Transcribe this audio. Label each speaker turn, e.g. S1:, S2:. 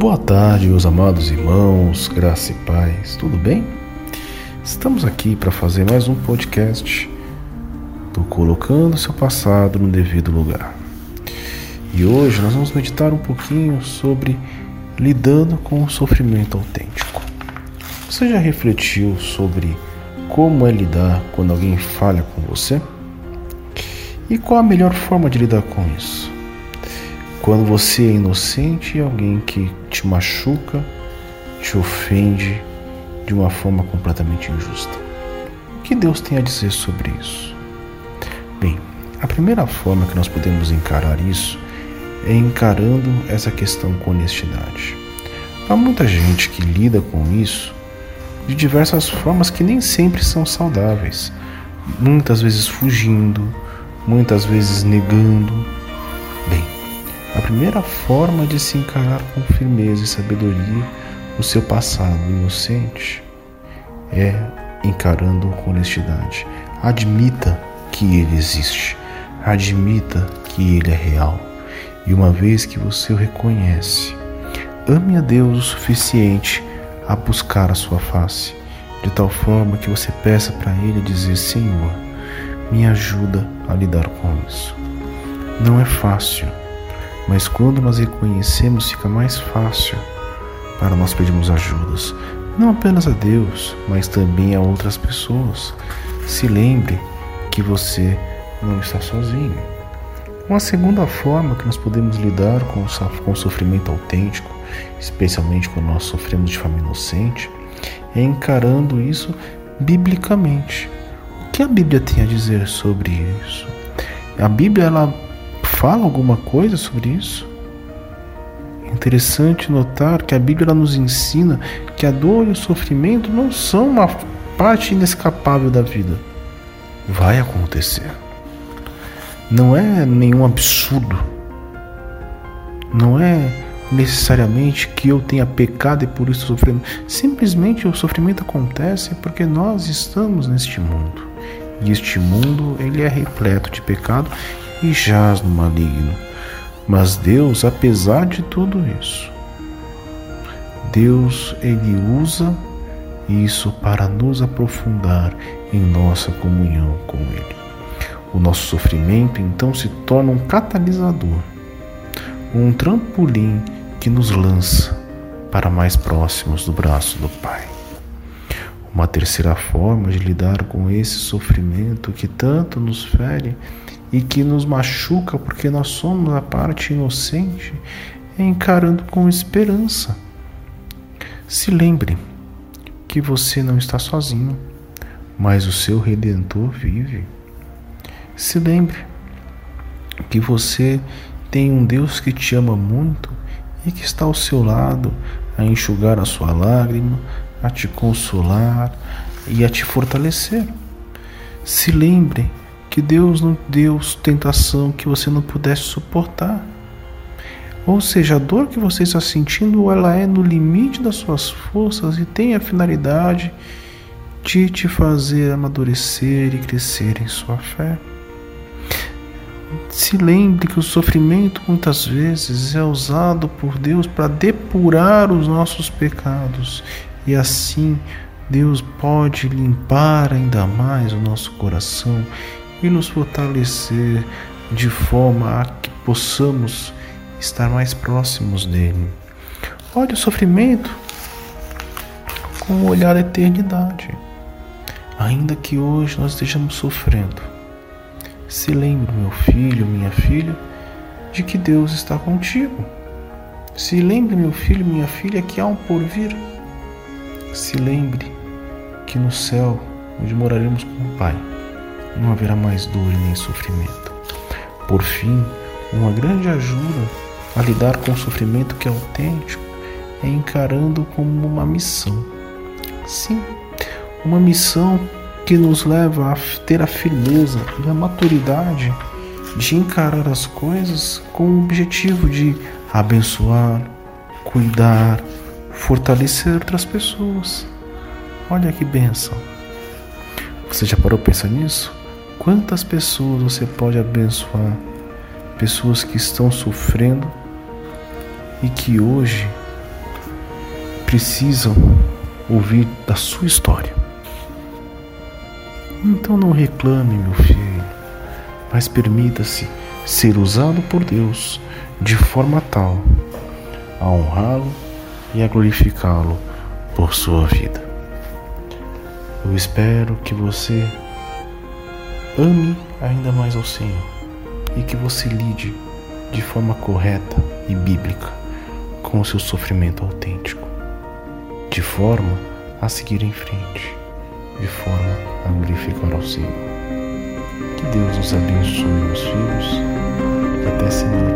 S1: Boa tarde, meus amados irmãos, graça e paz, tudo bem? Estamos aqui para fazer mais um podcast do Colocando Seu Passado no Devido Lugar. E hoje nós vamos meditar um pouquinho sobre lidando com o sofrimento autêntico. Você já refletiu sobre como é lidar quando alguém falha com você? E qual a melhor forma de lidar com isso? Quando você é inocente e alguém que te machuca, te ofende de uma forma completamente injusta. O que Deus tem a dizer sobre isso? Bem, a primeira forma que nós podemos encarar isso é encarando essa questão com honestidade. Há muita gente que lida com isso de diversas formas que nem sempre são saudáveis. Muitas vezes fugindo, muitas vezes negando. A primeira forma de se encarar com firmeza e sabedoria o seu passado inocente é encarando com honestidade. Admita que ele existe. Admita que ele é real. E uma vez que você o reconhece, ame a Deus o suficiente a buscar a sua face, de tal forma que você peça para Ele dizer: Senhor, me ajuda a lidar com isso. Não é fácil, mas quando nós reconhecemos, fica mais fácil para nós pedirmos ajudas, não apenas a Deus, mas também a outras pessoas. Se lembre que você não está sozinho. Uma segunda forma que nós podemos lidar com o sofrimento autêntico especialmente quando nós sofremos de forma inocente, é encarando isso biblicamente. O que a Bíblia tem a dizer sobre isso? A Bíblia ela fala alguma coisa sobre isso? Interessante notar que a Bíblia nos ensina que a dor e o sofrimento não são uma parte inescapável da vida. Vai acontecer. Não é nenhum absurdo. Não é necessariamente que eu tenha pecado e por isso sofrendo. Simplesmente o sofrimento acontece porque nós estamos neste mundo. E este mundo ele é repleto de pecado e jaz no maligno. Mas Deus, apesar de tudo isso, Deus ele usa isso para nos aprofundar em nossa comunhão com ele. O nosso sofrimento então se torna um catalisador, um trampolim que nos lança para mais próximos do braço do Pai. Uma terceira forma de lidar com esse sofrimento que tanto nos fere e que nos machuca porque nós somos a parte inocente é encarando com esperança. Se lembre que você não está sozinho, mas o seu redentor vive. Se lembre que você tem um Deus que te ama muito e que está ao seu lado a enxugar a sua lágrima, a te consolar e a te fortalecer. Se lembre que Deus não deu tentação que você não pudesse suportar. Ou seja, a dor que você está sentindo, ela é no limite das suas forças e tem a finalidade de te fazer amadurecer e crescer em sua fé. Se lembre que o sofrimento muitas vezes é usado por Deus para depurar os nossos pecados e assim Deus pode limpar ainda mais o nosso coração e nos fortalecer de forma a que possamos estar mais próximos dele. Olhe o sofrimento com o olhar da eternidade. Ainda que hoje nós estejamos sofrendo, se lembre, meu filho, minha filha, de que Deus está contigo. Se lembre, meu filho, minha filha, que há um porvir. Se lembre que no céu, onde moraremos com o Pai, não haverá mais dor nem sofrimento. Por fim, uma grande ajuda a lidar com o sofrimento que é autêntico é encarando como uma missão. Sim, uma missão que nos leva a ter a firmeza e a maturidade de encarar as coisas com o objetivo de abençoar, cuidar, fortalecer outras pessoas. Olha que benção. Você já parou pensar nisso? Quantas pessoas você pode abençoar? Pessoas que estão sofrendo e que hoje precisam ouvir da sua história. Então não reclame, meu filho, mas permita-se ser usado por Deus de forma tal a honrá-lo e a glorificá-lo por sua vida. Eu espero que você ame ainda mais ao Senhor e que você lide de forma correta e bíblica com o seu sofrimento autêntico, de forma a seguir em frente, de forma a glorificar ao Senhor. Que Deus nos abençoe, meus filhos, e até semana